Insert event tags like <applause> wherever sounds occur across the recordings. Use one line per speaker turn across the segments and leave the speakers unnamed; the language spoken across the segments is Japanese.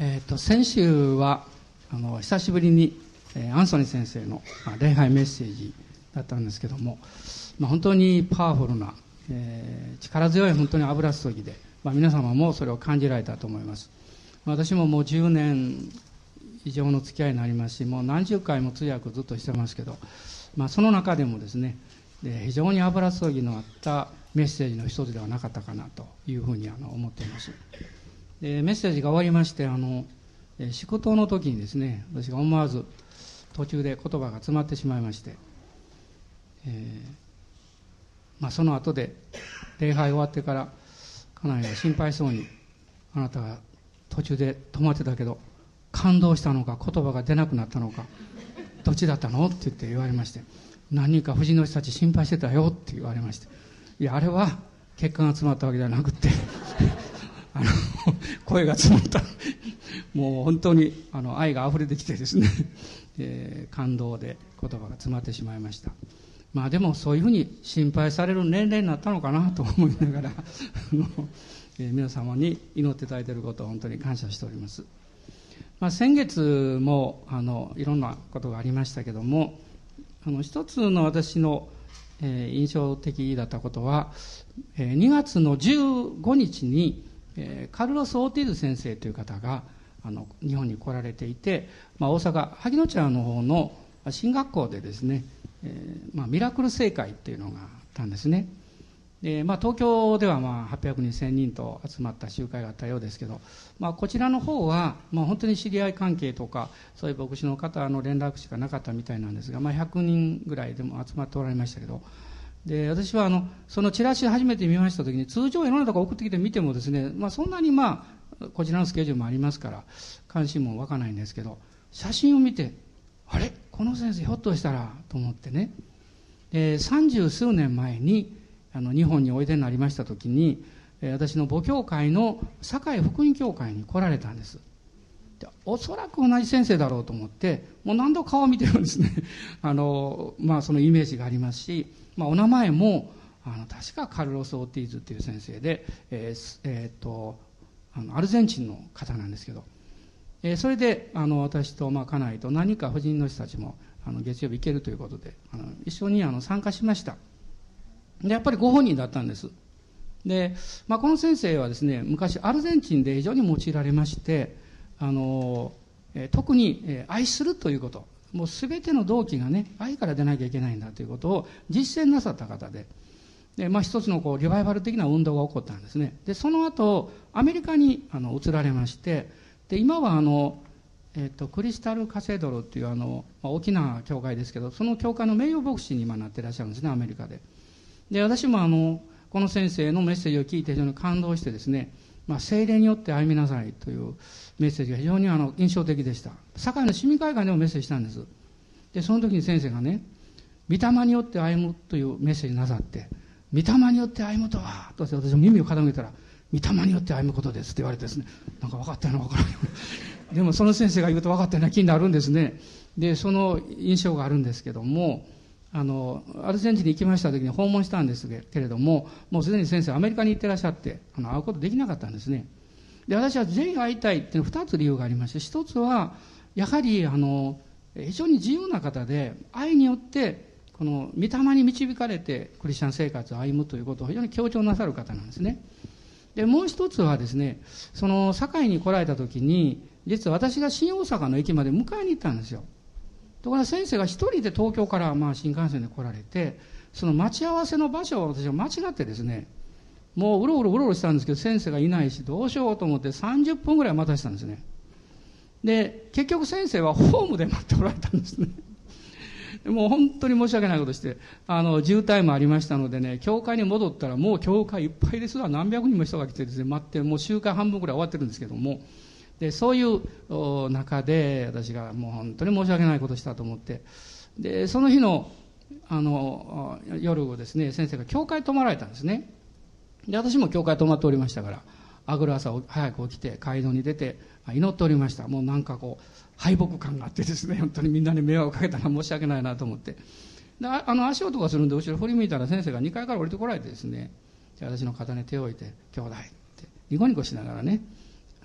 えーと、先週はあの久しぶりに、えー、アンソニー先生の、まあ、礼拝メッセージだったんですけども、まあ、本当にパワフルな、えー、力強い本当に油注ぎで、まあ、皆様もそれを感じられたと思います。私ももう10年以上の付き合いになりますしもう何十回も通訳ずっとしてますけど、まあ、その中でもですねで非常に油注ぎのあったメッセージの一つではなかったかなというふうにあの思っています。でメッセージが終わりましてあの仕事の時にですね私が思わず途中で言葉が詰まってしまいまして、えーまあ、その後で礼拝終わってから家内が心配そうにあなたが途中で止まってたけど感動したのか言葉が出なくなったのかどっちだったのって言って言われまして何人か夫人の人たち心配してたよって言われましていやあれは血管が詰まったわけではなくてあの <laughs> 声が詰まった。もう本当にあの愛が溢れてきてですね、えー、感動で言葉が詰まってしまいました。まあでもそういうふうに心配される年齢になったのかなと思いながら <laughs> えー、皆様に祈っていただいていることを本当に感謝しております、まあ、先月もあのいろんなことがありましたけどもあの一つの私の、えー、印象的だったことは、えー、2月の15日にえー、カルロス・オーティーズ先生という方があの日本に来られていて、まあ、大阪萩野茶の方の進学校でですね、えーまあ、ミラクル正解っていうのがあったんですね。で、まあ、東京ではまあ800人1000人と集まった集会があったようですけど、まあ、こちらの方は、まあ、本当に知り合い関係とかそういう牧師の方の連絡しかなかったみたいなんですが、まあ、100人ぐらいでも集まっておられましたけどで私はあのそのチラシ初めて見ました時に通常世の中送ってきて見てもですね、まあ、そんなにまあこちらのスケジュールもありますから関心も湧かないんですけど写真を見てあれ？この先生ひょっとしたらと思ってね。三十数年前にあの日本においでになりました時に私の母教会の堺福音教会に来られたんです。おそらく同じ先生だろうと思ってもう何度顔を見てるんですね。<laughs> あの、まあ、そのイメージがありますしまあ、お名前もあの確かカルロス・オーティーズっていう先生で、えーえー、とあのアルゼンチンの方なんですけど、えー、それであの私と、まあ、家内と何か婦人の人たちもあの月曜日行けるということであの一緒にあの参加しました。でやっぱりご本人だったんです。で、まあ、この先生はですね昔アルゼンチンで非常に用いられましてあの、特に、愛するということ。もう全ての動機がね愛から出なきゃいけないんだということを実践なさった方で。で、まあ、一つのこうリバイバル的な運動が起こったんですね。でその後アメリカにあの移られまして。で今はあの、えーと、クリスタル・カセドロっていうあの、まあ、大きな教会ですけどその教会の名誉牧師に今なっていらっしゃるんですねアメリカで。で私もあのこの先生のメッセージを聞いて非常に感動してですね、まあ、精霊によって歩みなさいというメッセージが非常にあの印象的でした。堺の市民会館でもメッセージしたんです。でその時に先生がね「御霊によって歩む」というメッセージなさって「御霊によって歩むとは」と私も耳を傾けたら「御霊によって歩むことです」って言われてですねなんか分かったような分からな。いでもその先生が言うと分かったような気になるんですね。でその印象があるんですけどもあのアルゼンチンに行きました時に訪問したんですけれどももうすでに先生アメリカに行ってらっしゃってあの会うことできなかったんですね。で私はぜひ会いたいっていうのは2つ理由がありまして1つはやはりあの非常に自由な方で愛によってこの御霊に導かれてクリスチャン生活を歩むということを非常に強調なさる方なんですね。でもう一つはですねその堺に来られた時に実は私が新大阪の駅まで迎えに行ったんですよ。ところが先生が一人で東京からまあ新幹線で来られてその待ち合わせの場所を私は間違ってですねもううろうろうろうろしたんですけど先生がいないしどうしようと思って30分ぐらい待たせたんですね。で結局先生はホームで待っておられたんですね。<laughs> もう本当に申し訳ないことしてあの渋滞もありましたのでね教会に戻ったらもう教会いっぱいですわ。何百人も人が来てですね待ってもう週間半分ぐらい終わってるんですけどもでそういう中で私がもう本当に申し訳ないことしたと思って。でその日のあの夜をですね先生が教会泊まられたんですね。で私も教会泊まっておりましたからあぐる朝早く起きて街道に出て祈っておりました。もうなんかこう敗北感があってですね <laughs> 本当にみんなに迷惑をかけたら申し訳ないなと思って。であの足音がするんで後ろ振り向いたら先生が2階から降りてこられてですね私の肩に手を置いて「兄弟」ってニコニコしながらね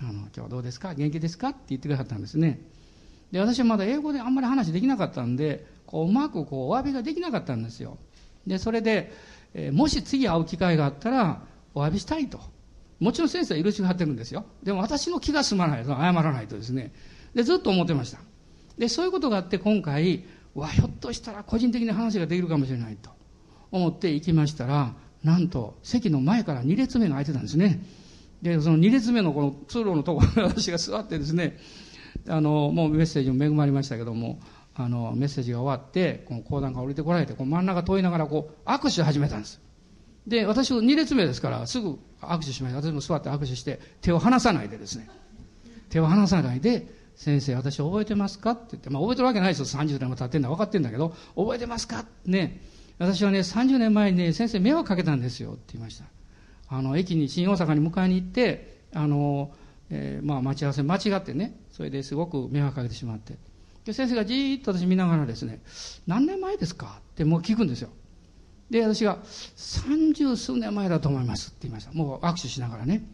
あの今日はどうですか？元気ですか？って言ってくださったんですね。で私はまだ英語であんまり話できなかったんでこううまくこうお詫びができなかったんですよ。でそれで、えー、もし次会う機会があったらお詫びしたいと。もちろん先生は許しが張ってるんですよ。でも私の気が済まないと謝らないとですね。でずっと思ってました。でそういうことがあって今回わひょっとしたら個人的な話ができるかもしれないと思って行きましたらなんと席の前から2列目が空いてたんですね。でその2列目のこの通路のところに私が座ってですねあのもうメッセージも恵まれましたけどもあのメッセージが終わってこの講談が降りてこられてこう真ん中通りながらこう握手を始めたんです。で私2列目ですからすぐ握手しました。私も座って握手して手を離さないでですね。手を離さないで先生私覚えてますかって言って、まあ、覚えてるわけないですよ。30年も経ってんだ分かってんだけど覚えてますかね。私はね30年前にね先生迷惑かけたんですよ。って言いました。あの駅に新大阪に迎えに行ってあの、えー、まあ、待ち合わせ間違ってねそれですごく迷惑かけてしまって。で先生がじーっと私見ながらですね何年前ですか？ってもう聞くんですよ。で私が三十数年前だと思います。って言いました。もう握手しながらね。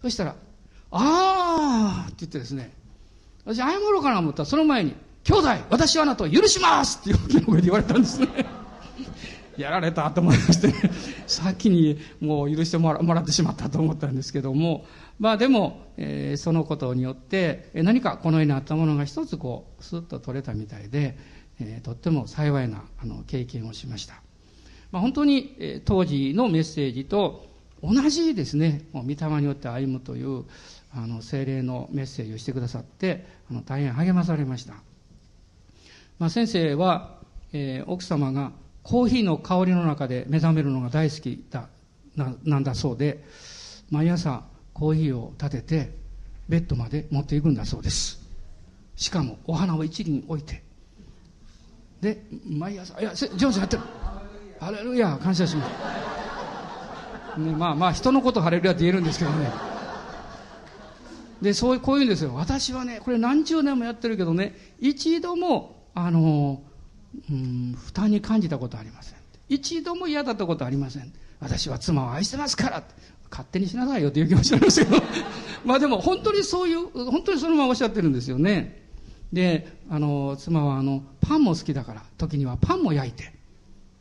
そしたら「ああ!」って言ってですね私謝ろうかなと思った。らその前に「兄弟私はあなたを許します!」って大きな声で言われたんですね。やられたと思いまして、ね、先にもう許してもらもらってしまったと思ったんですけども、まあでも、えー、そのことによって、何かこのようにあったものが一つこう、スッと取れたみたいで、えー、とっても幸いなあの経験をしました。まあ、本当に、えー、当時のメッセージと同じですね、もう御霊によって歩むという、あの精霊のメッセージをしてくださってあの大変励まされました、まあ、先生は、えー、奥様がコーヒーの香りの中で目覚めるのが大好きだななんだそうで毎朝コーヒーを立ててベッドまで持っていくんだそうです。しかもお花を一輪置いて。で毎朝いや上手やってる。ハレルヤ感謝します、ね、まあまあ人のことハレルヤって言えるんですけどね。でそうこういうんですよ。私はねこれ何十年もやってるけどね一度もあのうん負担に感じたことありません。一度も嫌だったことありません。私は妻を愛してますから勝手にしなさいよという気持ちなんですけど。<laughs> まあでも本当にそういう本当にそのままおっしゃってるんですよね。であの妻はあのパンも好きだから時にはパンも焼いて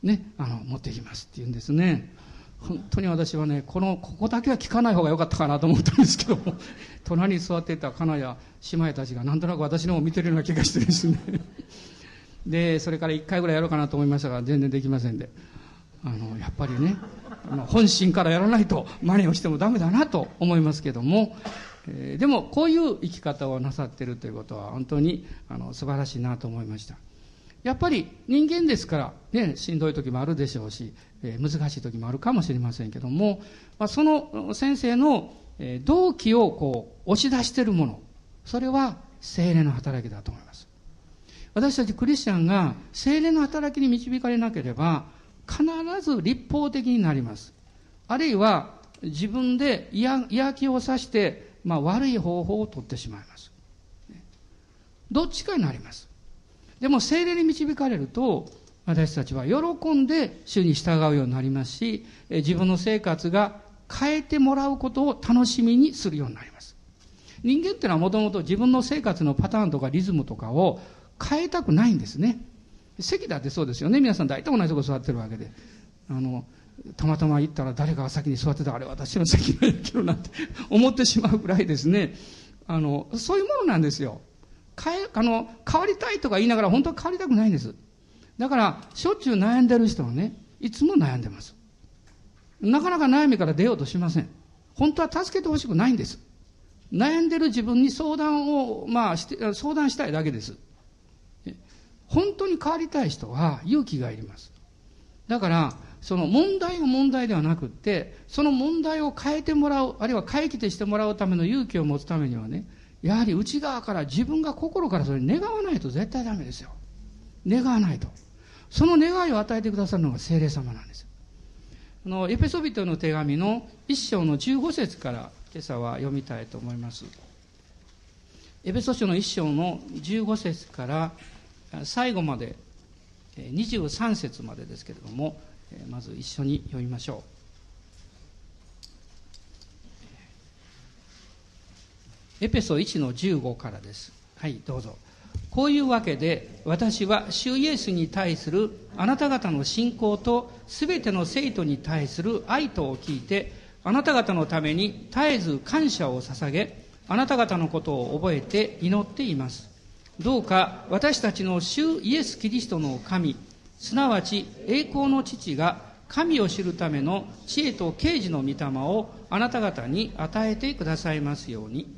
ねあの持っていきますって言うんですね。本当に私はねこのここだけは聞かない方が良かったかなと思ったんですけども。隣に座っていた家内や姉妹たちがなんとなく私の方を見てるような気がしてですね。でそれから1回ぐらいやろうかなと思いましたが全然できませんで。あのやっぱりね本心からやらないと真似をしてもダメだなと思いますけども、えー、でもこういう生き方をなさってるということは本当にあの素晴らしいなと思いました。やっぱり人間ですから、ね、しんどい時もあるでしょうし、えー、難しい時もあるかもしれませんけども、まあ、その先生の動機をこう押し出しているものそれは精霊の働きだと思います。私たちクリスチャンが精霊の働きに導かれなければ必ず立法的になります。あるいは自分で嫌気をさして、まあ、悪い方法をとってしまいます。どっちかになります。でも精霊に導かれると私たちは喜んで主に従うようになりますし自分の生活が変えてもらうことを楽しみにするようになります。人間っていうのはもともと自分の生活のパターンとかリズムとかを変えたくないんですね。席だってそうですよね。皆さん大体同じとこ座ってるわけで。あのたまたま行ったら誰かが先に座ってたあれ私の席なんやけどなって思ってしまうぐらいですね。あのそういうものなんですよ。変えあの変わりたいとか言いながら本当は変わりたくないんです。だからしょっちゅう悩んでる人はねいつも悩んでます。なかなか悩みから出ようとしません。本当は助けてほしくないんです。悩んでる自分に相談を、まあ、して相談したいだけです。本当に変わりたい人は勇気がいります。だから、その問題が問題ではなくって、その問題を変えてもらう、あるいは解決してもらうための勇気を持つためにはね、やはり内側から自分が心からそれ願わないと絶対ダメですよ。願わないと。その願いを与えてくださるのが精霊様なんです。あの、エペソビトの手紙の一章の15節から今朝は読みたいと思います。エペソ書の一章の15節から最後まで23節までですけれどもまず一緒に読みましょうエペソ1の15からです。はい、どうぞ。こういうわけで、私は主イエスに対するあなた方の信仰とすべての生徒に対する愛とを聞いて、あなた方のために絶えず感謝を捧げ、あなた方のことを覚えて祈っています。どうか私たちの主イエス・キリストの神、すなわち栄光の父が神を知るための知恵と啓示の御霊をあなた方に与えてくださいますように。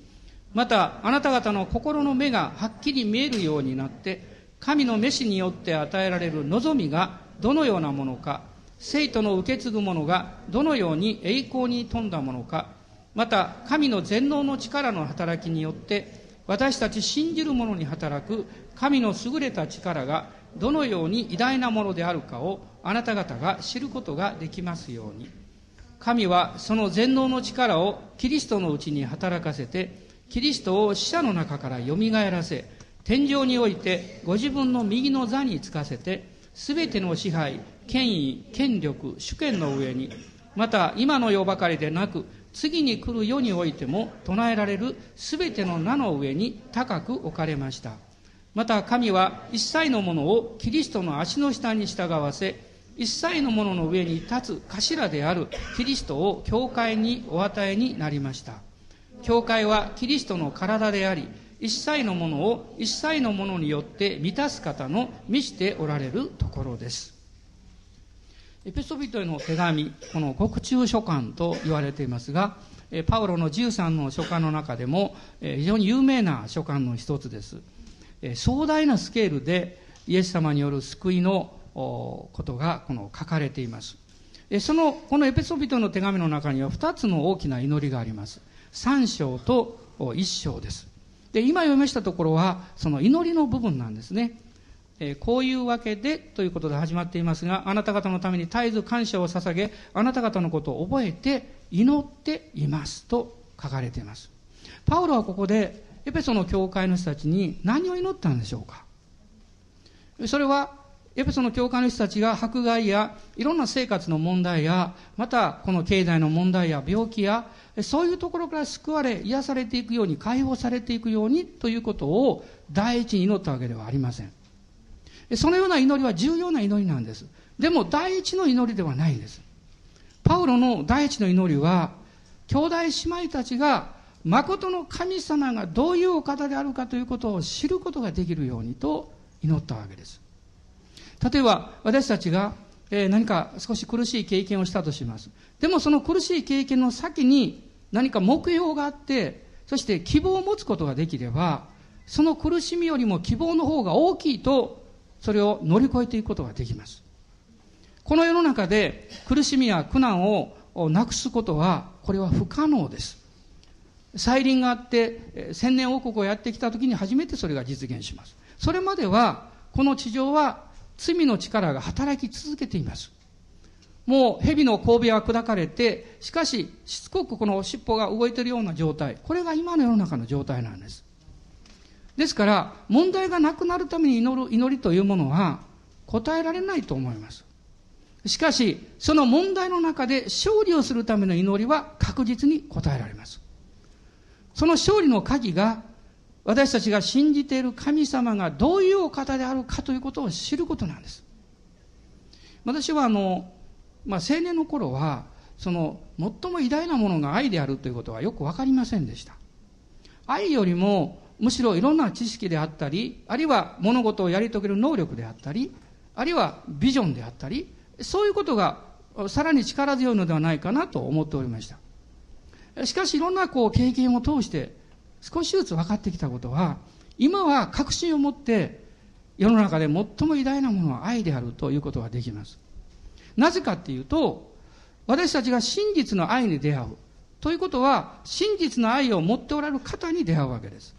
またあなた方の心の目がはっきり見えるようになって、神の召しによって与えられる望みがどのようなものか、生徒の受け継ぐものがどのように栄光に富んだものか、また神の全能の力の働きによって私たち信じる者に働く神の優れた力がどのように偉大なものであるかをあなた方が知ることができますように。神はその全能の力をキリストのうちに働かせてキリストを死者の中からよみがえらせ天井においてご自分の右の座につかせて全ての支配権威権力主権の上にまた今の世ばかりでなく次に来る世においても唱えられる全ての名の上に高く置かれました。また神は一切のものをキリストの足の下に従わせ、一切のものの上に立つ頭であるキリストを教会にお与えになりました。教会はキリストの体であり、一切のものを一切のものによって満たす方の満ちておられるところです。エペソビトへの手紙、この国中書簡と言われていますが、パウロの13の書簡の中でも非常に有名な書簡の一つです。壮大なスケールでイエス様による救いのことがこの書かれています。その、このエペソビトの手紙の中には2つの大きな祈りがあります。3章と1章です。で、今読みましたところは、その祈りの部分なんですね。えー、こういうわけでということで始まっていますが、あなた方のために絶えず感謝を捧げ、あなた方のことを覚えて祈っていますと書かれています。パウロはここでエペソの教会の人たちに何を祈ったんでしょうか？それはエペソの教会の人たちが迫害やいろんな生活の問題やまたこの経済の問題や病気やそういうところから救われ癒されていくように解放されていくようにということを第一に祈ったわけではありませんそのような祈りは重要な祈りなんです。でも第一の祈りではないんです。パウロの第一の祈りは、兄弟姉妹たちが誠の神様がどういうお方であるかということを知ることができるようにと祈ったわけです。例えば私たちが、え何か少し苦しい経験をしたとします。でもその苦しい経験の先に何か目標があって、そして希望を持つことができれば、その苦しみよりも希望の方が大きいとそれを乗り越えていくことができます。この世の中で苦しみや苦難をなくすことは、これは不可能です。再臨があって、千年王国をやってきた時に初めてそれが実現します。それまでは、この地上は罪の力が働き続けています。もう蛇の神戸は砕かれて、しかししつこくこの尻尾が動いているような状態。これが今の世の中の状態なんです。ですから、問題がなくなるために祈る祈りというものは答えられないと思います。しかし、その問題の中で勝利をするための祈りは確実に答えられます。その勝利の鍵が、私たちが信じている神様がどういうお方であるかということを知ることなんです。私はあの、まあ、青年の頃は、その、最も偉大なものが愛であるということはよくわかりませんでした。愛よりも、むしろいろんな知識であったり、あるいは物事をやり遂げる能力であったり、あるいはビジョンであったり、そういうことがさらに力強いのではないかなと思っておりました。しかしいろんなこう経験を通して少しずつ分かってきたことは、今は確信を持って世の中で最も偉大なものは愛であるということができます。なぜかっていうと、私たちが真実の愛に出会う。ということは、真実の愛を持っておられる方に出会うわけです。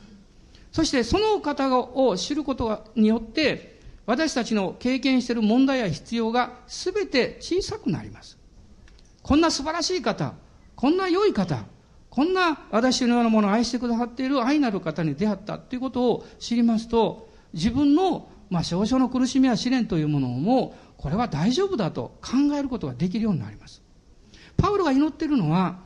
そしてその方を知ることによって、私たちの経験している問題や必要が全て小さくなります。こんな素晴らしい方、こんな良い方、こんな私のようなものを愛してくださっている愛なる方に出会ったということを知りますと、自分の、まあ、少々の苦しみや試練というものも、これは大丈夫だと考えることができるようになります。パウロが祈っているのは、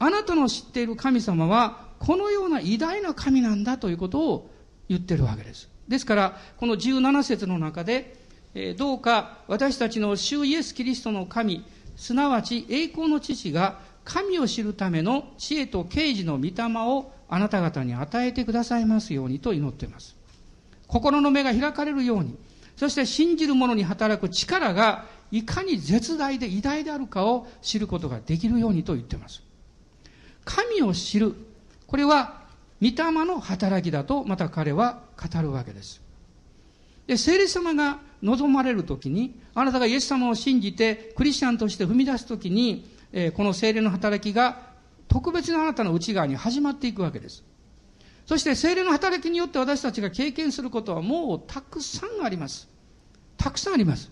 あなたの知っている神様はこのような偉大な神なんだということを言ってるわけです。ですから、この17節の中で、え、どうか私たちの主イエス・キリストの神、すなわち栄光の父が神を知るための知恵と啓示の御霊をあなた方に与えてくださいますようにと祈っています。心の目が開かれるように、そして信じる者に働く力がいかに絶大で偉大であるかを知ることができるようにと言っています。神を知る。これは、御霊の働きだと、また彼は語るわけです。で、聖霊様が望まれるときに、あなたがイエス様を信じて、クリスチャンとして踏み出すときに、えー、この聖霊の働きが特別なあなたの内側に始まっていくわけです。そして聖霊の働きによって私たちが経験することはもうたくさんあります。たくさんあります。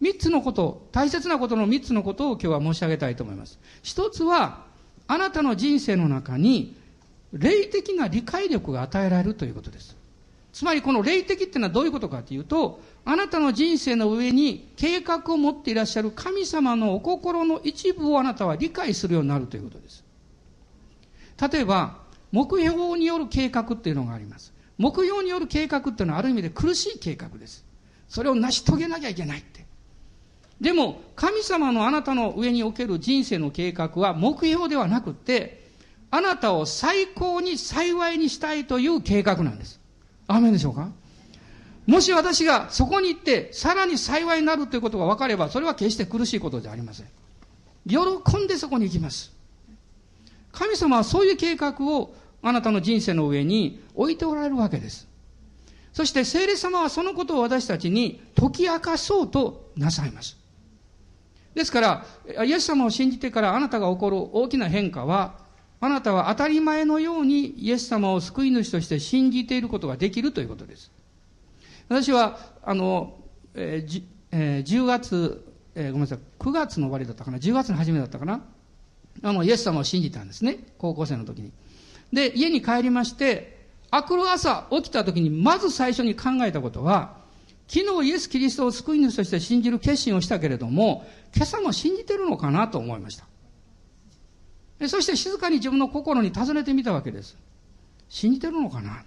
三つのこと、大切なことの三つのことを今日は申し上げたいと思います。一つは、あなたの人生の中に、霊的な理解力が与えられるということです。つまりこの霊的っていうのはどういうことかというと、あなたの人生の上に計画を持っていらっしゃる神様のお心の一部をあなたは理解するようになるということです。例えば、目標による計画っていうのがあります。目標による計画っていうのはある意味で苦しい計画です。それを成し遂げなきゃいけないって。でも、神様のあなたの上における人生の計画は目標ではなくて、あなたを最高に幸いにしたいという計画なんです。アメンでしょうか？もし私がそこに行って、さらに幸いになるということが分かれば、それは決して苦しいことじゃありません。喜んでそこに行きます。神様はそういう計画をあなたの人生の上に置いておられるわけです。そして聖霊様はそのことを私たちに解き明かそうとなさいます。ですから、イエス様を信じてからあなたが起こる大きな変化は、あなたは当たり前のようにイエス様を救い主として信じていることができるということです。私は、あの、えーえー、10月、えー、ごめんなさい、9月の終わりだったかな、10月の初めだったかな、あの、イエス様を信じたんですね、高校生の時に。で、家に帰りまして、明くる朝起きた時に、まず最初に考えたことは、昨日イエス・キリストを救い主として信じる決心をしたけれども、今朝も信じてるのかなと思いました。そして静かに自分の心に尋ねてみたわけです。信じてるのかな？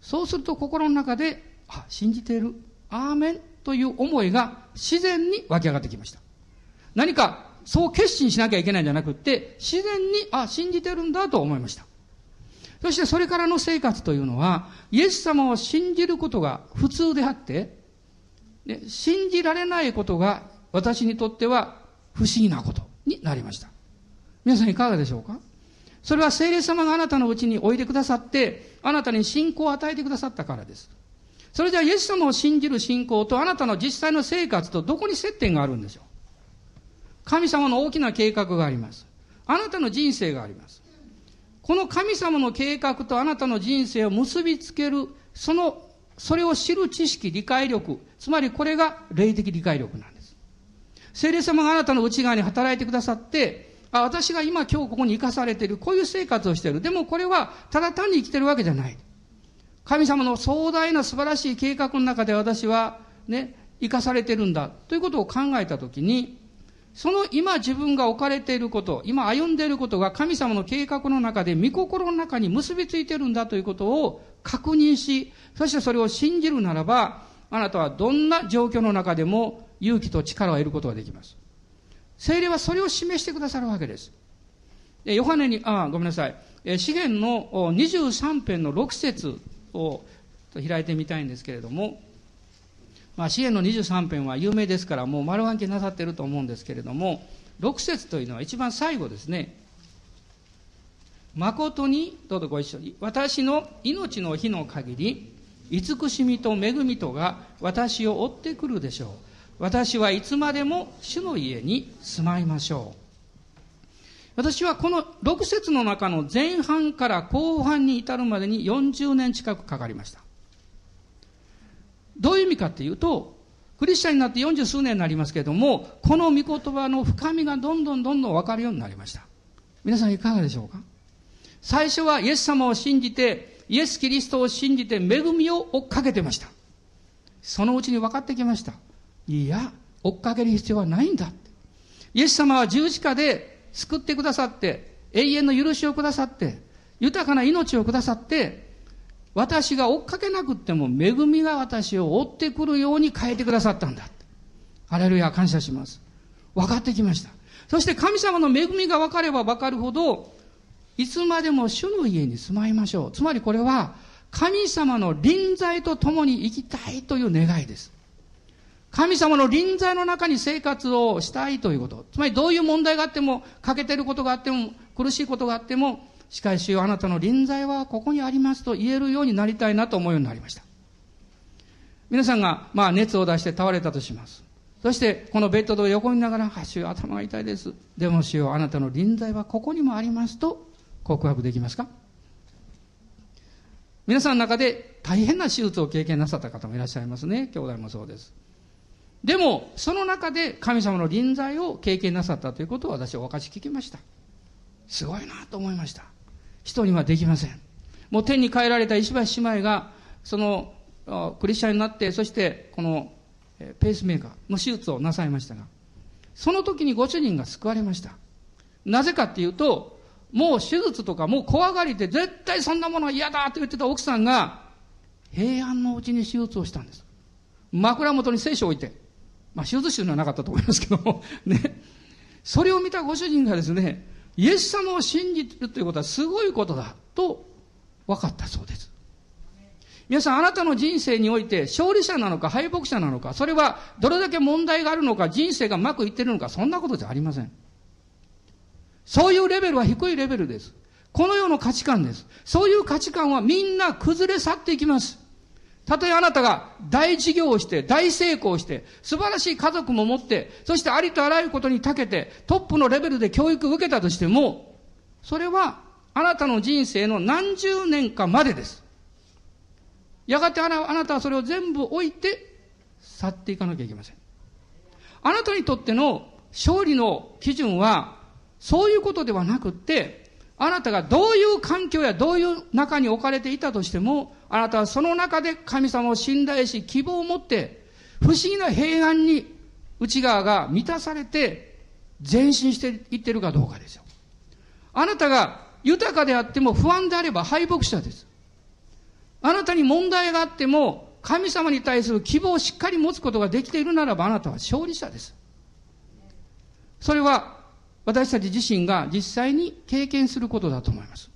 そうすると心の中で、あ、信じている。アーメンという思いが自然に湧き上がってきました。何かそう決心しなきゃいけないんじゃなくって、自然に、あ、信じてるんだと思いました。そしてそれからの生活というのは、イエス様を信じることが普通であって、で信じられないことが私にとっては不思議なことになりました。皆さんいかがでしょうか？それは聖霊様があなたのうちにおいでくださって、あなたに信仰を与えてくださったからです。それじゃあイエス様を信じる信仰とあなたの実際の生活とどこに接点があるんでしょう？神様の大きな計画があります。あなたの人生があります。この神様の計画とあなたの人生を結びつける、そのそれを知る知識、理解力、つまりこれが霊的理解力なんです。聖霊様があなたの内側に働いてくださって、あ、私が今今日ここに生かされている、こういう生活をしている。でもこれはただ単に生きてるわけじゃない。神様の壮大な素晴らしい計画の中で私はね、生かされてるんだということを考えたときに、その今自分が置かれていること、今歩んでいることが神様の計画の中で御心の中に結びついてるんだということを確認し、そしてそれを信じるならば、あなたはどんな状況の中でも勇気と力を得ることができます。聖霊はそれを示してくださるわけです。ヨハネに、あ、ごめんなさい。詩篇の23編の6節を開いてみたいんですけれども、まあ、詩篇の23編は有名ですから、もう丸暗記なさってると思うんですけれども、6節というのは一番最後ですね。誠に、どうぞご一緒に、私の命の日の限り、慈しみと恵みとが私を追ってくるでしょう。私はいつまでも主の家に住まいましょう。私はこの6節の中の前半から後半に至るまでに40年近くかかりました。どういう意味かっていうと、クリスチャンになって40数年になりますけれども、この御言葉の深みがどんどんどんどん分かるようになりました。皆さんいかがでしょうか？最初はイエス様を信じて、イエス・キリストを信じて恵みを追っかけてました。そのうちに分かってきました。いや、追っかける必要はないんだって。イエス様は十字架で救ってくださって、永遠の許しをくださって、豊かな命をくださって、私が追っかけなくっても恵みが私を追ってくるように変えてくださったんだ。ハレルヤ感謝します。分かってきました。そして神様の恵みが分かれば分かるほど、いつまでも主の家に住まいましょう。つまりこれは、神様の臨在と共に生きたいという願いです。神様の臨在の中に生活をしたいということ。つまりどういう問題があっても、欠けてることがあっても、苦しいことがあっても、しかしあなたの臨在はここにありますと言えるようになりたいなと思うようになりました。皆さんが、まあ熱を出して倒れたとします。そして、このベッドで横にながら、あ、主頭が痛いです。でも主よあなたの臨在はここにもありますと告白できますか？皆さんの中で大変な手術を経験なさった方もいらっしゃいますね。兄弟もそうです。でも、その中で神様の臨在を経験なさったということを私はお分かち聞きました。すごいなと思いました。人にはできません。もう天に帰られた石橋姉妹が、その、クリスチャンになって、そしてこのペースメーカーの手術をなさいましたが、その時にご主人が救われました。なぜかっていうと、もう手術とかもう怖がりで絶対そんなものは嫌だと言ってた奥さんが平安のうちに手術をしたんです。枕元に聖書を置いて、まあ手術室にはなかったと思いますけども、<laughs> ね。それを見たご主人がですね、イエス様を信じるということはすごいことだと分かったそうです。皆さん、あなたの人生において勝利者なのか敗北者なのか、それはどれだけ問題があるのか、人生がうまくいってるのか、そんなことじゃありません。そういうレベルは低いレベルです。この世の価値観です。そういう価値観はみんな崩れ去っていきます。たとえあなたが大事業をして、大成功して、素晴らしい家族も持って、そしてありとあらゆることに長けて、トップのレベルで教育を受けたとしても、それはあなたの人生の何十年かまでです。やがてあなたはそれを全部置いて去っていかなきゃいけません。あなたにとっての勝利の基準は、そういうことではなくって、あなたがどういう環境やどういう中に置かれていたとしても、あなたはその中で神様を信頼し、希望を持って、不思議な平安に内側が満たされて、前進していってるかどうかですよ。あなたが豊かであっても不安であれば敗北者です。あなたに問題があっても、神様に対する希望をしっかり持つことができているならば、あなたは勝利者です。それは私たち自身が実際に経験することだと思います。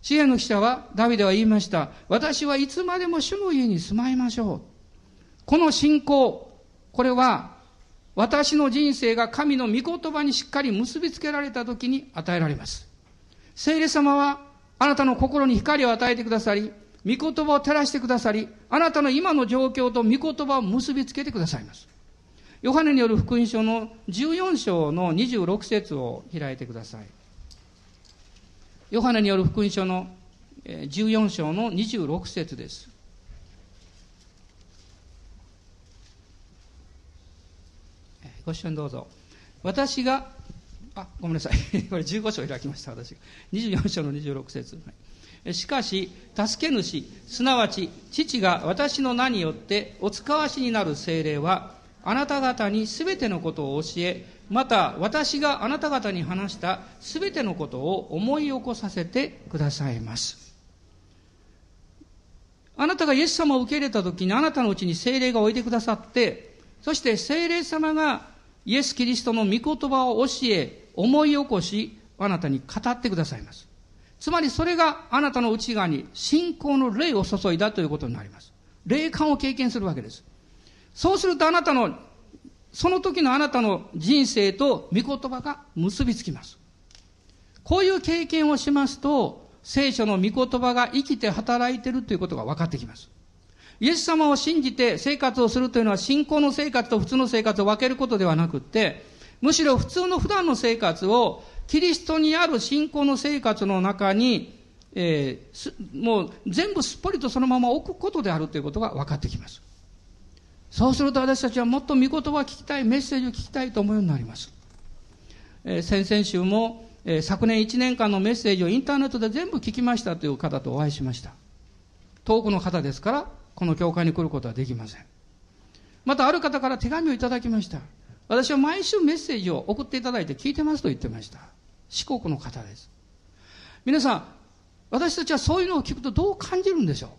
支援の記者は、ダビデは言いました。私はいつまでも主の家に住まいましょう。この信仰、これは、私の人生が神の御言葉にしっかり結びつけられた時に与えられます。聖霊様は、あなたの心に光を与えてくださり、御言葉を照らしてくださり、あなたの今の状況と御言葉を結びつけてくださいます。ヨハネによる福音書の14章の26節を開いてください。ヨハネによる福音書の14章の26節です。ご一緒にどうぞ。私が、あ、ごめんなさい。<laughs> これ15章開きました、私が。24章の26節。しかし、助け主、すなわち、父が私の名によってお使わしになる精霊は、あなた方にすべてのことを教え、また私があなた方に話したすべてのことを思い起こさせてくださいます。あなたがイエス様を受け入れた時にあなたのうちに精霊がおいてくださって、そして精霊様がイエス・キリストの御言葉を教え、思い起こし、あなたに語ってくださいます。つまりそれがあなたの内側に信仰の霊を注いだということになります。霊感を経験するわけです。そうするとあなたの、その時のあなたの人生と御言葉が結びつきます。こういう経験をしますと、聖書の御言葉が生きて働いているということが分かってきます。イエス様を信じて生活をするというのは信仰の生活と普通の生活を分けることではなくって、むしろ普通の普段の生活をキリストにある信仰の生活の中に、えー、もう全部すっぽりとそのまま置くことであるということが分かってきます。そうすると私たちはもっと御言葉を聞きたい、メッセージを聞きたいと思うようになります。えー、先々週も、えー、昨年1年間のメッセージをインターネットで全部聞きましたという方とお会いしました。遠くの方ですから、この教会に来ることはできません。またある方から手紙をいただきました。私は毎週メッセージを送っていただいて聞いてますと言ってました。四国の方です。皆さん、私たちはそういうのを聞くとどう感じるんでしょう？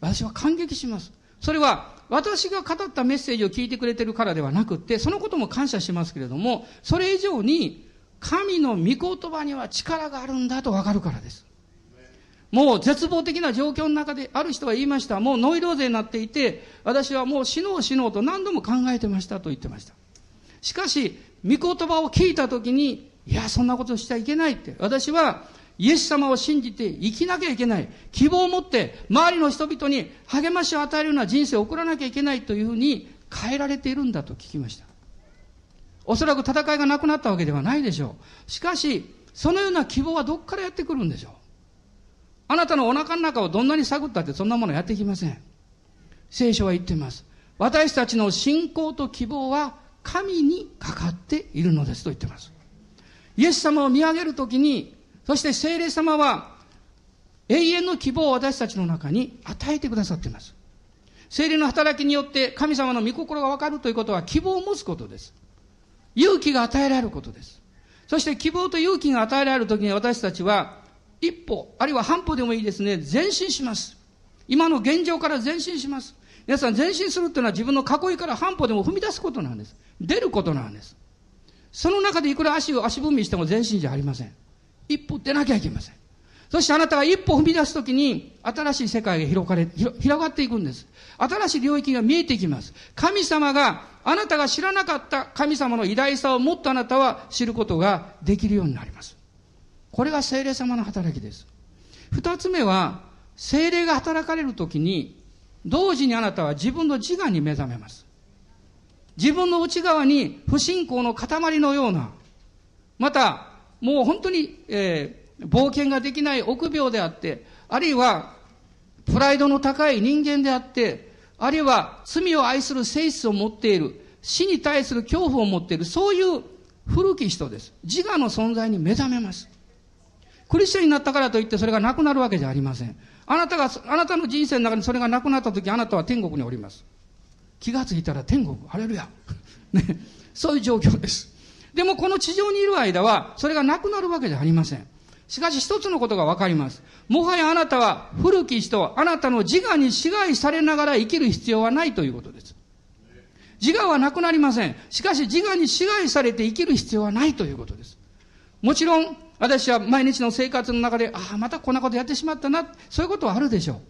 私は感激します。それは私が語ったメッセージを聞いてくれてるからではなくって、そのことも感謝しますけれども、それ以上に神の御言葉には力があるんだとわかるからです。もう絶望的な状況の中である人が言いました。もうノイローゼになっていて、私はもう死のう死のうと何度も考えてましたと言ってました。しかし、御言葉を聞いたときに、いや、そんなことしちゃいけないって。私は、イエス様を信じて生きなきゃいけない。希望を持って、周りの人々に励ましを与えるような人生を送らなきゃいけないというふうに変えられているんだと聞きました。おそらく戦いがなくなったわけではないでしょう。しかし、そのような希望はどこからやってくるんでしょう。あなたのお腹の中をどんなに探ったってそんなものやってきません。聖書は言っています。私たちの信仰と希望は神にかかっているのですと言っています。イエス様を見上げるときに、そして聖霊様は永遠の希望を私たちの中に与えてくださっています。聖霊の働きによって神様の御心がわかるということは希望を持つことです。勇気が与えられることです。そして希望と勇気が与えられるときに私たちは一歩、あるいは半歩でもいいですね、前進します。今の現状から前進します。皆さん前進するっていうのは自分の囲いから半歩でも踏み出すことなんです。出ることなんです。その中でいくら足を足踏みしても前進じゃありません。一歩出なきゃいけません。そしてあなたが一歩踏み出すときに、新しい世界が広がれ、広がっていくんです。新しい領域が見えてきます。神様が、あなたが知らなかった神様の偉大さをもっとあなたは知ることができるようになります。これが精霊様の働きです。二つ目は、精霊が働かれるときに、同時にあなたは自分の自我に目覚めます。自分の内側に不信仰の塊のような、また、もう本当に、えー、冒険ができない臆病であって、あるいは、プライドの高い人間であって、あるいは罪を愛する性質を持っている、死に対する恐怖を持っている、そういう古き人です。自我の存在に目覚めます。クリスチャンになったからといってそれがなくなるわけじゃありません。あなたが、あなたの人生の中にそれがなくなった時、あなたは天国におります。気がついたら天国、ハレルヤ。<laughs> ね。そういう状況です。でもこの地上にいる間は、それがなくなるわけじゃありません。しかし一つのことがわかります。もはやあなたは古き人、あなたの自我に支配されながら生きる必要はないということです。自我はなくなりません。しかし自我に支配されて生きる必要はないということです。もちろん、私は毎日の生活の中で、ああ、またこんなことやってしまったな、そういうことはあるでしょう。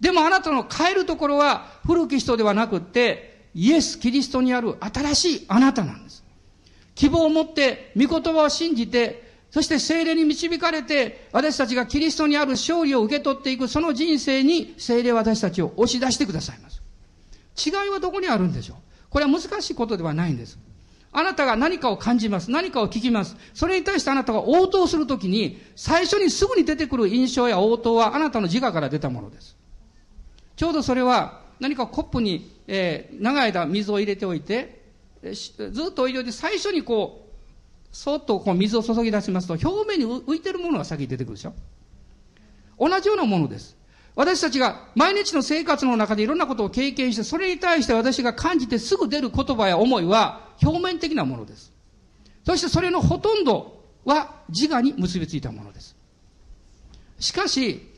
でもあなたの変えるところは古き人ではなくって、イエス・キリストにある新しいあなたなんです。希望を持って、御言葉を信じて、そして精霊に導かれて、私たちがキリストにある勝利を受け取っていく、その人生に精霊は私たちを押し出してくださいます。違いはどこにあるんでしょうこれは難しいことではないんです。あなたが何かを感じます。何かを聞きます。それに対してあなたが応答するときに、最初にすぐに出てくる印象や応答はあなたの自我から出たものです。ちょうどそれは、何かコップに、えー、長い間水を入れておいて、ずっとおいで最初にこう、そっとこう水を注ぎ出しますと、表面に浮いてるものが先に出てくるでしょ同じようなものです。私たちが毎日の生活の中でいろんなことを経験して、それに対して私が感じてすぐ出る言葉や思いは表面的なものです。そしてそれのほとんどは自我に結びついたものです。しかし、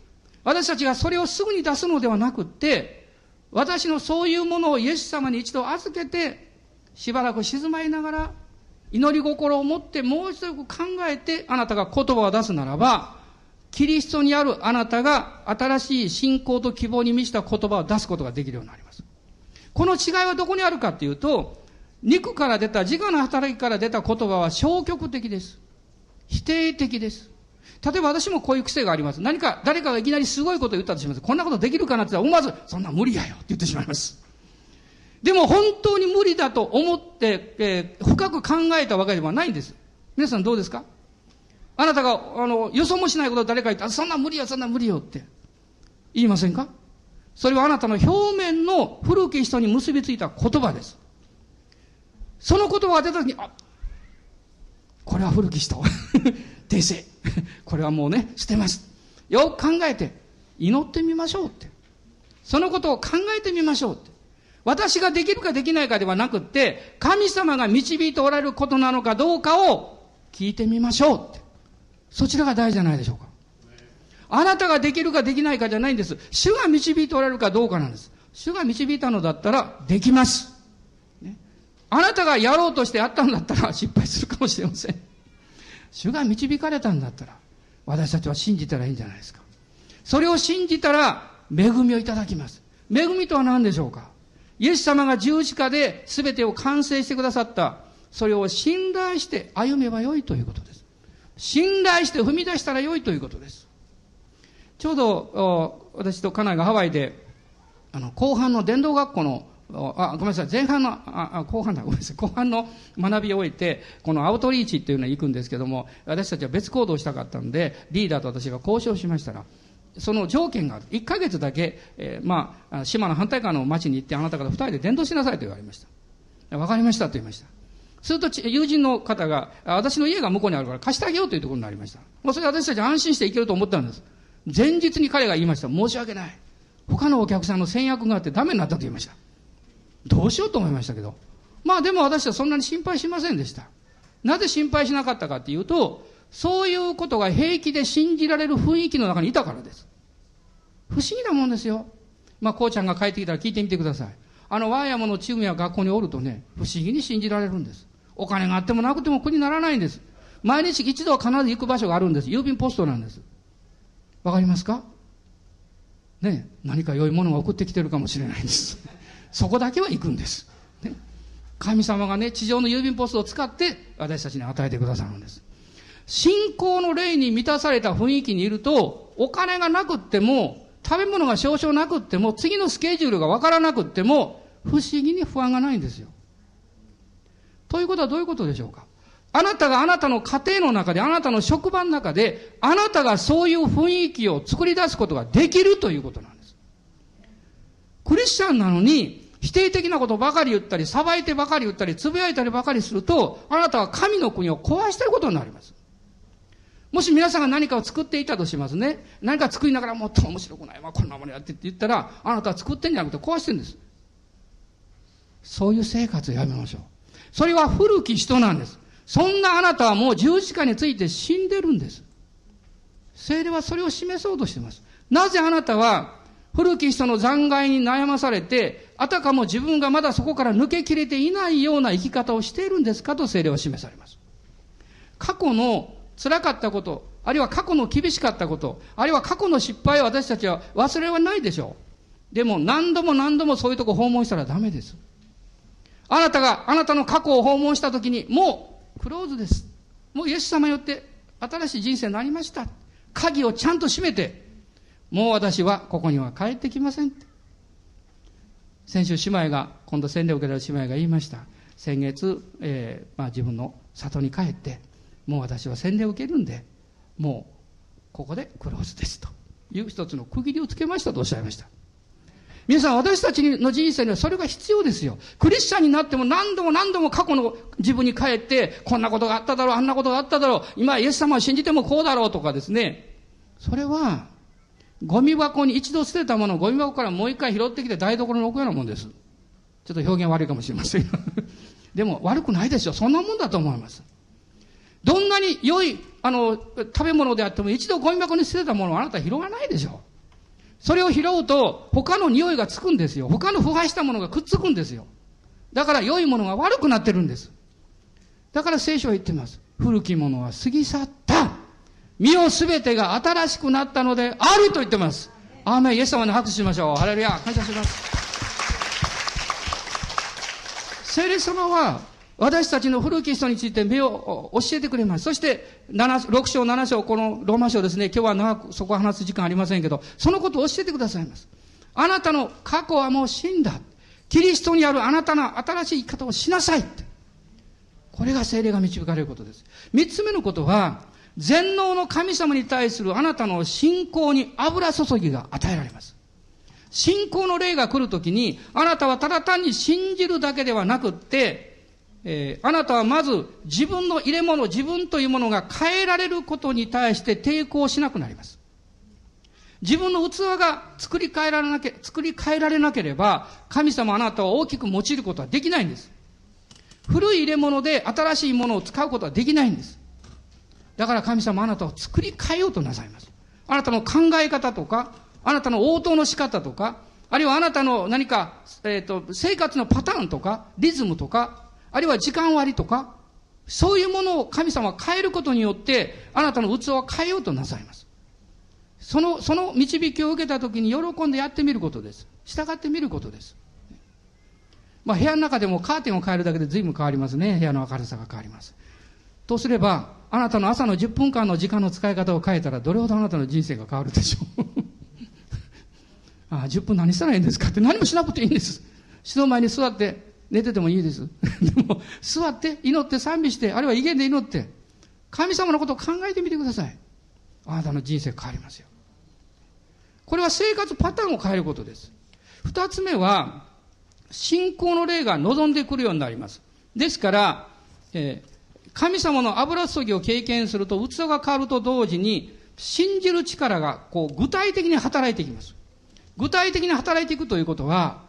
私たちがそれをすぐに出すのではなくって、私のそういうものをイエス様に一度預けて、しばらく静まりながら祈り心を持ってもう一度よく考えてあなたが言葉を出すならば、キリストにあるあなたが新しい信仰と希望に満ちた言葉を出すことができるようになります。この違いはどこにあるかっていうと、肉から出た、自我の働きから出た言葉は消極的です。否定的です。例えば私もこういう癖があります。何か、誰かがいきなりすごいことを言ったとします。こんなことできるかなって思わず、そんな無理やよって言ってしまいます。でも本当に無理だと思って、えー、深く考えたわけではないんです。皆さんどうですか？あなたが、あの、予想もしないことを誰か言ったら、そんな無理よ、そんな無理よって言いませんか？それはあなたの表面の古き人に結びついた言葉です。その言葉が出た時に、あ、これは古き人。<laughs> 訂正。これはもうね、捨てます。よく考えて、祈ってみましょうって。そのことを考えてみましょうって。私ができるかできないかではなくって、神様が導いておられることなのかどうかを聞いてみましょうって。そちらが大事じゃないでしょうか。あなたができるかできないかじゃないんです。主が導いておられるかどうかなんです。主が導いたのだったらできます。ね、あなたがやろうとしてやったんだったら失敗するかもしれません。主が導かれたんだったら、私たちは信じたらいいんじゃないですか。それを信じたら、恵みをいただきます。恵みとは何でしょうか？イエス様が十字架で全てを完成してくださった、それを信頼して歩めばよいということです。信頼して踏み出したらよいということです。ちょうど、私と家内がハワイで、あの、後半の伝道学校のあ、ごめんなさい、前半の、あ、後半だ、ごめんなさい、後半の学びを終えて、このアウトリーチっていうのに行くんですけども、私たちは別行動したかったので、リーダーと私が交渉しましたら、その条件がある。1ヶ月だけ、えー、まあ、島の反対側の町に行って、あなた方2人で伝道しなさいと言われました。わかりましたと言いました。すると、友人の方が、私の家が向こうにあるから貸してあげようというところになりました。まあ、それ私たち安心して行けると思ったんです。前日に彼が言いました。申し訳ない。他のお客さんの戦略があってダメになったと言いました。どうしようと思いましたけど。まあでも私はそんなに心配しませんでした。なぜ心配しなかったかっていうと、そういうことが平気で信じられる雰囲気の中にいたからです。不思議なもんですよ。まあ、こうちゃんが帰ってきたら聞いてみてください。あの、ワーヤモのチームや学校におるとね、不思議に信じられるんです。お金があってもなくても苦にならないんです。毎日一度は必ず行く場所があるんです。郵便ポストなんです。わかりますか？ね何か良いものが送ってきてるかもしれないんです。<laughs> そこだけは行くんです。ね、神様がね、地上の郵便ポストを使って私たちに与えてくださるんです。信仰の霊に満たされた雰囲気にいると、お金がなくっても、食べ物が少々なくっても、次のスケジュールがわからなくっても、不思議に不安がないんですよ。ということはどういうことでしょうか？あなたがあなたの家庭の中で、あなたの職場の中で、あなたがそういう雰囲気を作り出すことができるということなんです。クリスチャンなのに、否定的なことばかり言ったり、裁いてばかり言ったり、つぶやいたりばかりすると、あなたは神の国を壊していることになります。もし皆さんが何かを作っていたとしますね。何か作りながらもっと面白くないわ、こんなものやってって言ったら、あなたは作ってんじゃなくて壊してんです。そういう生活をやめましょう。それは古き人なんです。そんなあなたはもう十字架について死んでるんです。聖霊はそれを示そうとしています。なぜあなたは古き人の残骸に悩まされて、あたかも自分がまだそこから抜けきれていないような生き方をしているんですかと精霊は示されます。過去の辛かったこと、あるいは過去の厳しかったこと、あるいは過去の失敗を私たちは忘れはないでしょう。でも何度も何度もそういうとこ訪問したらダメです。あなたがあなたの過去を訪問したときに、もうクローズです。もうイエス様よって新しい人生になりました。鍵をちゃんと閉めて、もう私はここには帰ってきません。先週姉妹が、今度洗礼を受けた姉妹が言いました。先月、えー、まあ、自分の里に帰って、もう私は洗礼を受けるんで、もうここでクローズですという一つの区切りをつけましたとおっしゃいました。皆さん、私たちの人生にはそれが必要ですよ。クリスチャンになっても何度も何度も過去の自分に帰って、こんなことがあっただろう、あんなことがあっただろう、今イエス様を信じてもこうだろうとかですね。それは、ゴミ箱に一度捨てたものをゴミ箱からもう一回拾ってきて台所に置くようなもんです。ちょっと表現悪いかもしれませんでも悪くないですよ。そんなもんだと思います。どんなに良い、あの、食べ物であっても一度ゴミ箱に捨てたものをあなた拾わないでしょ。それを拾うと他の匂いがつくんですよ。他の腐敗したものがくっつくんですよ。だから良いものが悪くなってるんです。だから聖書は言ってます。古きものは過ぎ去った。身をすべてが新しくなったのであると言ってます。アーメン、イエス様に拍手しましょう。ハレルヤ、感謝します。聖霊様は、私たちの古き人について目を教えてくれます。そして、6章、7章、このローマ書ですね。今日は長くそこは話す時間ありませんけど、そのことを教えてくださいます。あなたの過去はもう死んだ。キリストにあるあなたの新しい生き方をしなさい。これが精霊が導かれることです。三つ目のことは、全能の神様に対するあなたの信仰に油注ぎが与えられます。信仰の霊が来るときに、あなたはただ単に信じるだけではなくって、えー、あなたはまず自分の入れ物、自分というものが変えられることに対して抵抗しなくなります。自分の器が作り変えられなけ、作り変えられなければ、神様あなたは大きく用いることはできないんです。古い入れ物で新しいものを使うことはできないんです。だから神様あなたを作り変えようとなさいます。あなたの考え方とか、あなたの応答の仕方とか、あるいはあなたの何か、えっ、ー、と、生活のパターンとか、リズムとか、あるいは時間割とか、そういうものを神様は変えることによって、あなたの器を変えようとなさいます。その、その導きを受けたときに喜んでやってみることです。従ってみることです。まあ、部屋の中でもカーテンを変えるだけで随分変わりますね。部屋の明るさが変わります。とすれば、あなたの朝の10分間の時間の使い方を変えたら、どれほどあなたの人生が変わるでしょう。<laughs> ああ、10分何したらいいんですかって何もしなくていいんです。死の前に座って寝ててもいいです。<laughs> でも、座って祈って賛美して、あるいは威厳で祈って、神様のことを考えてみてください。あなたの人生変わりますよ。これは生活パターンを変えることです。二つ目は、信仰の霊が望んでくるようになります。ですから、えー、神様の油注ぎを経験すると、器が変わると同時に、信じる力がこう具体的に働いていきます。具体的に働いていくということは、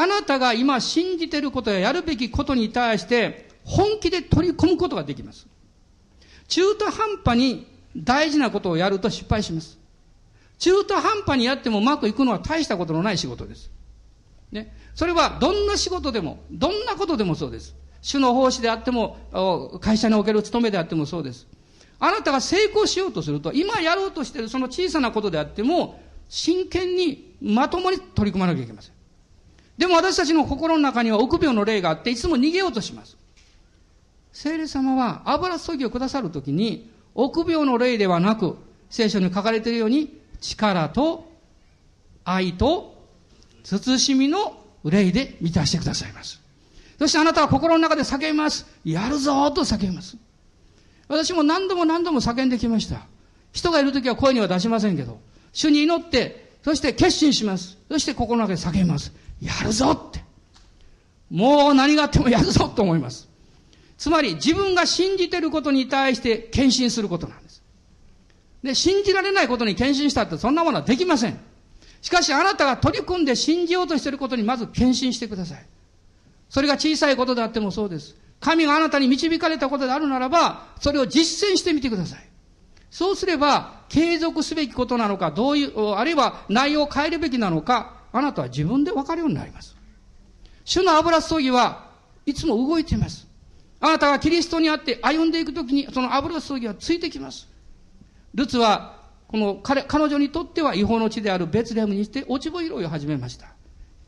あなたが今信じてることややるべきことに対して本気で取り込むことができます。中途半端に大事なことをやると失敗します。中途半端にやってもうまくいくのは大したことのない仕事です。ね。それはどんな仕事でも、どんなことでもそうです。主の奉仕であっても、会社における勤めであってもそうです。あなたが成功しようとすると、今やろうとしているその小さなことであっても、真剣にまともに取り組まなきゃいけません。でも私たちの心の中には臆病の霊があって、いつも逃げようとします。聖霊様は油注ぎをくださるときに、臆病の霊ではなく、聖書に書かれているように、力と愛と慎みの憂いで満たしてくださいます。そしてあなたは心の中で叫びます。やるぞと叫びます。私も何度も何度も叫んできました。人がいるときは声には出しませんけど、主に祈って、そして決心します。そして心の中で叫びます。やるぞって。もう何があってもやるぞと思います。つまり自分が信じてることに対して献身することなんです。で、信じられないことに献身したってそんなものはできません。しかしあなたが取り組んで信じようとしていることにまず献身してください。それが小さいことであってもそうです。神があなたに導かれたことであるならば、それを実践してみてください。そうすれば、継続すべきことなのか、どういう、あるいは内容を変えるべきなのか、あなたは自分で分かるようになります。主の油注ぎはいつも動いています。あなたがキリストにあって歩んでいくときに、その油注ぎはついてきます。ルツはこの彼、彼女にとっては違法の地であるベツレムにして落ち穂拾いを始めました。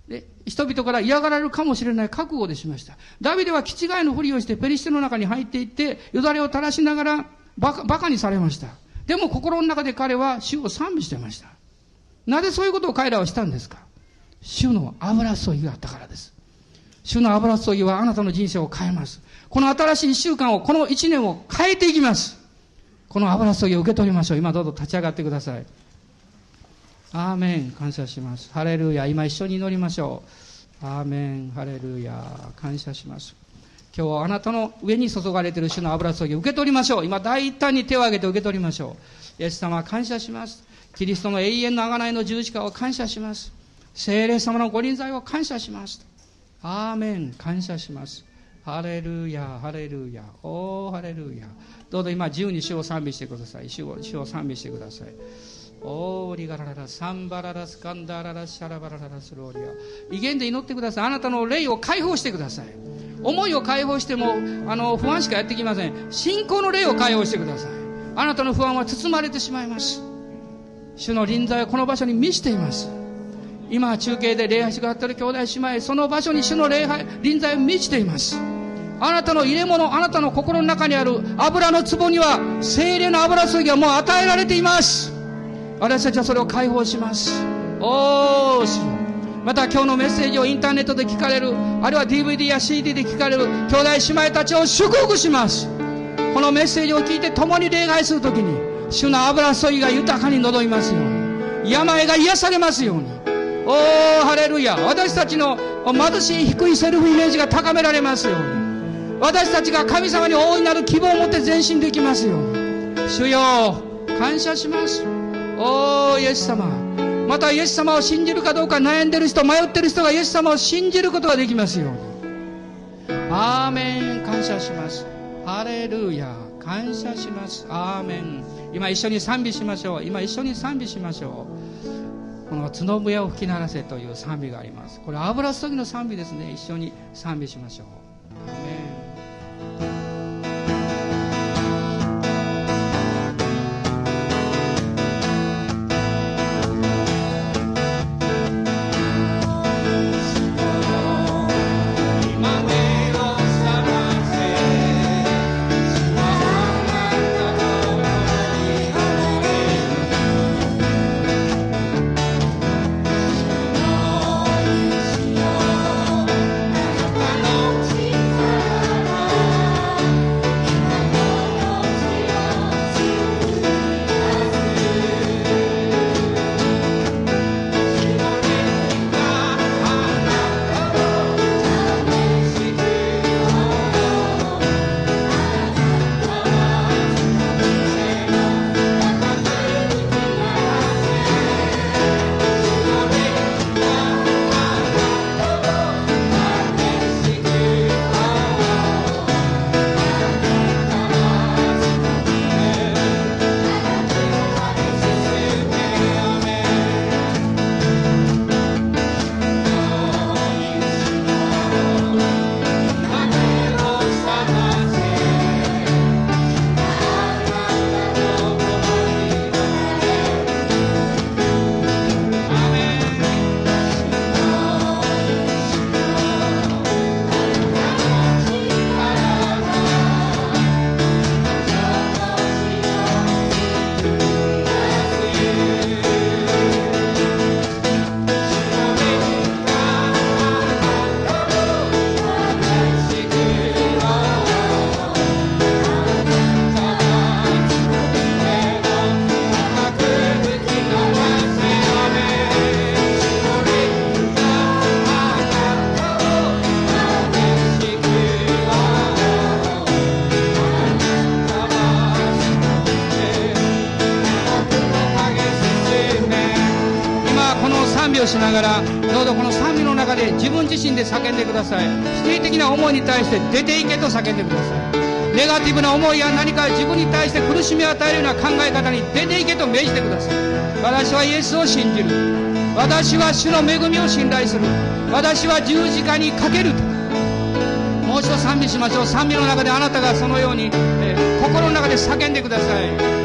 で、人々から嫌がられるかもしれない覚悟でしました。ダビデは気違いのふりをしてペリシテの中に入っていって、よだれを垂らしながらバカ、バカにされました。でも心の中で彼は主を賛美してました。なぜそういうことを彼らはしたんですか？主の油注ぎがあったからです。主の油注ぎはあなたの人生を変えます。この新しい一週間を、この一年を変えていきます。この油注ぎを受け取りましょう。今どうぞ立ち上がってください。アーメン。感謝します。ハレルヤ。今一緒に祈りましょう。アーメン。ハレルヤ。感謝します。今日はあなたの上に注がれている主の油注ぎを受け取りましょう。今大胆に手を挙げて受け取りましょう。イエス様感謝します。キリストの永遠の贖いの十字架を感謝します。聖霊様のご臨在を感謝します。アーメン。感謝します。ハレルヤ、ハレルヤ、おー、ハレルヤ。どうぞ今自由に主を賛美してください。主を主を賛美してください。オーリガラララ。サンバララスカンダララシャラバラララスローリア。威厳で祈ってください。あなたの霊を解放してください。思いを解放してもあの不安しかやってきません。信仰の霊を解放してください。あなたの不安は包まれてしまいます。主の臨在はこの場所に満ちています。今中継で礼拝しがっている兄弟姉妹その場所に主の礼拝臨在は満ちていますあなたの入れ物、あなたの心の中にある油の壺には精霊の油注ぎがもう与えられています。私たちはそれを解放します。おーし。また今日のメッセージをインターネットで聞かれる、あるいは DVD や CD で聞かれる兄弟姉妹たちを祝福します。このメッセージを聞いて共に礼拝するときに、主の油注ぎが豊かに望みますように。病が癒されますように。おー、ハレルヤ。私たちの貧しい低いセルフイメージが高められますように。私たちが神様に大いなる希望を持って前進できますように。主よ感謝します。おーイエス様。またイエス様を信じるかどうか悩んでる人迷ってる人がイエス様を信じることができますように。アーメン。感謝します。ハレルヤ。感謝します。アーメン。今一緒に賛美しましょう。今一緒に賛美しましょう。この角笛を吹き鳴らせという賛美があります。これ油注ぎの賛美ですね。一緒に賛美しましょう。をしながらどうぞこの賛美の中で自分自身で叫んでください。否定的な思いに対して出ていけと叫んでください。ネガティブな思いや何か自分に対して苦しみを与えるような考え方に出ていけと命じてください。私はイエスを信じる。私は主の恵みを信頼する。私は十字架にかけると。もう一度賛美しましょう。賛美の中であなたがそのように、えー、心の中で叫んでください。